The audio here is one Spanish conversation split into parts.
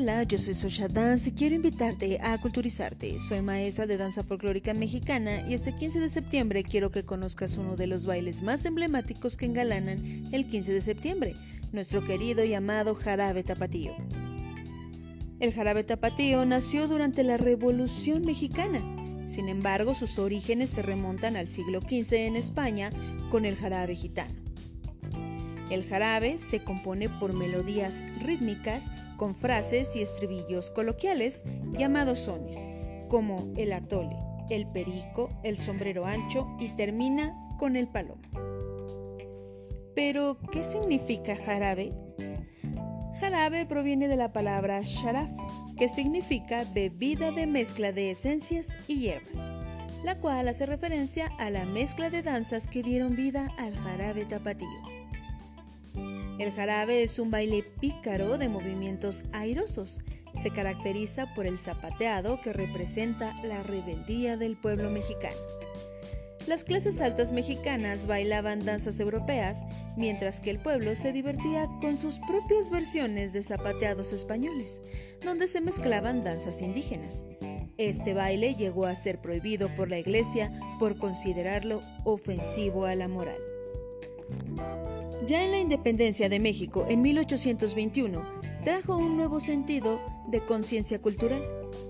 Hola, yo soy Sosha Dance y quiero invitarte a culturizarte. Soy maestra de danza folclórica mexicana y este 15 de septiembre quiero que conozcas uno de los bailes más emblemáticos que engalanan el 15 de septiembre, nuestro querido y amado jarabe tapatío. El jarabe tapatío nació durante la Revolución Mexicana. Sin embargo, sus orígenes se remontan al siglo XV en España con el jarabe gitano. El jarabe se compone por melodías rítmicas con frases y estribillos coloquiales llamados sones, como el atole, el perico, el sombrero ancho y termina con el palomo. Pero, ¿qué significa jarabe? Jarabe proviene de la palabra sharaf, que significa bebida de mezcla de esencias y hierbas, la cual hace referencia a la mezcla de danzas que dieron vida al jarabe tapatío. El jarabe es un baile pícaro de movimientos airosos. Se caracteriza por el zapateado que representa la rebeldía del pueblo mexicano. Las clases altas mexicanas bailaban danzas europeas, mientras que el pueblo se divertía con sus propias versiones de zapateados españoles, donde se mezclaban danzas indígenas. Este baile llegó a ser prohibido por la Iglesia por considerarlo ofensivo a la moral. Ya en la independencia de México en 1821 trajo un nuevo sentido de conciencia cultural,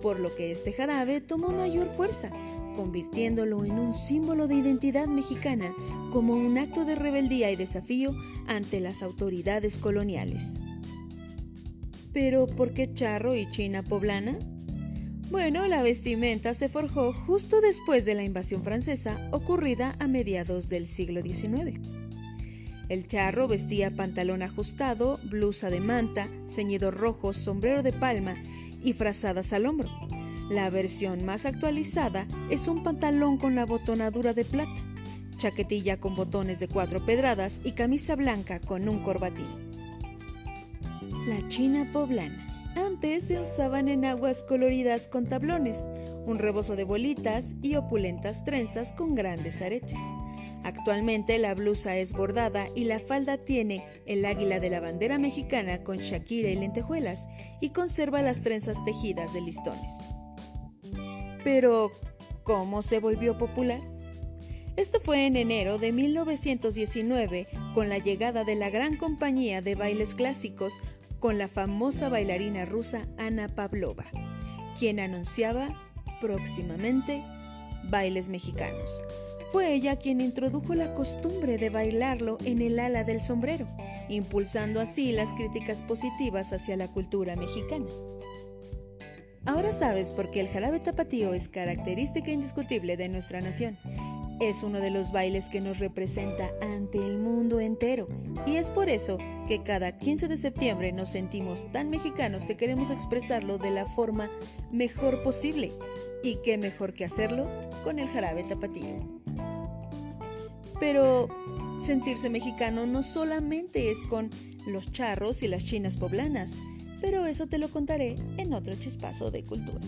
por lo que este jarabe tomó mayor fuerza, convirtiéndolo en un símbolo de identidad mexicana como un acto de rebeldía y desafío ante las autoridades coloniales. Pero ¿por qué charro y china poblana? Bueno, la vestimenta se forjó justo después de la invasión francesa ocurrida a mediados del siglo XIX. El charro vestía pantalón ajustado, blusa de manta, ceñido rojo, sombrero de palma y frazadas al hombro. La versión más actualizada es un pantalón con la botonadura de plata, chaquetilla con botones de cuatro pedradas y camisa blanca con un corbatín. La china poblana. Antes se usaban en aguas coloridas con tablones, un rebozo de bolitas y opulentas trenzas con grandes aretes. Actualmente la blusa es bordada y la falda tiene el águila de la bandera mexicana con Shakira y lentejuelas y conserva las trenzas tejidas de listones. Pero, ¿cómo se volvió popular? Esto fue en enero de 1919 con la llegada de la gran compañía de bailes clásicos con la famosa bailarina rusa Ana Pavlova, quien anunciaba próximamente bailes mexicanos fue ella quien introdujo la costumbre de bailarlo en el ala del sombrero, impulsando así las críticas positivas hacia la cultura mexicana. Ahora sabes por qué el jarabe tapatío es característica indiscutible de nuestra nación. Es uno de los bailes que nos representa ante el mundo entero y es por eso que cada 15 de septiembre nos sentimos tan mexicanos que queremos expresarlo de la forma mejor posible. ¿Y qué mejor que hacerlo con el jarabe tapatío? Pero sentirse mexicano no solamente es con los charros y las chinas poblanas, pero eso te lo contaré en otro chispazo de cultura.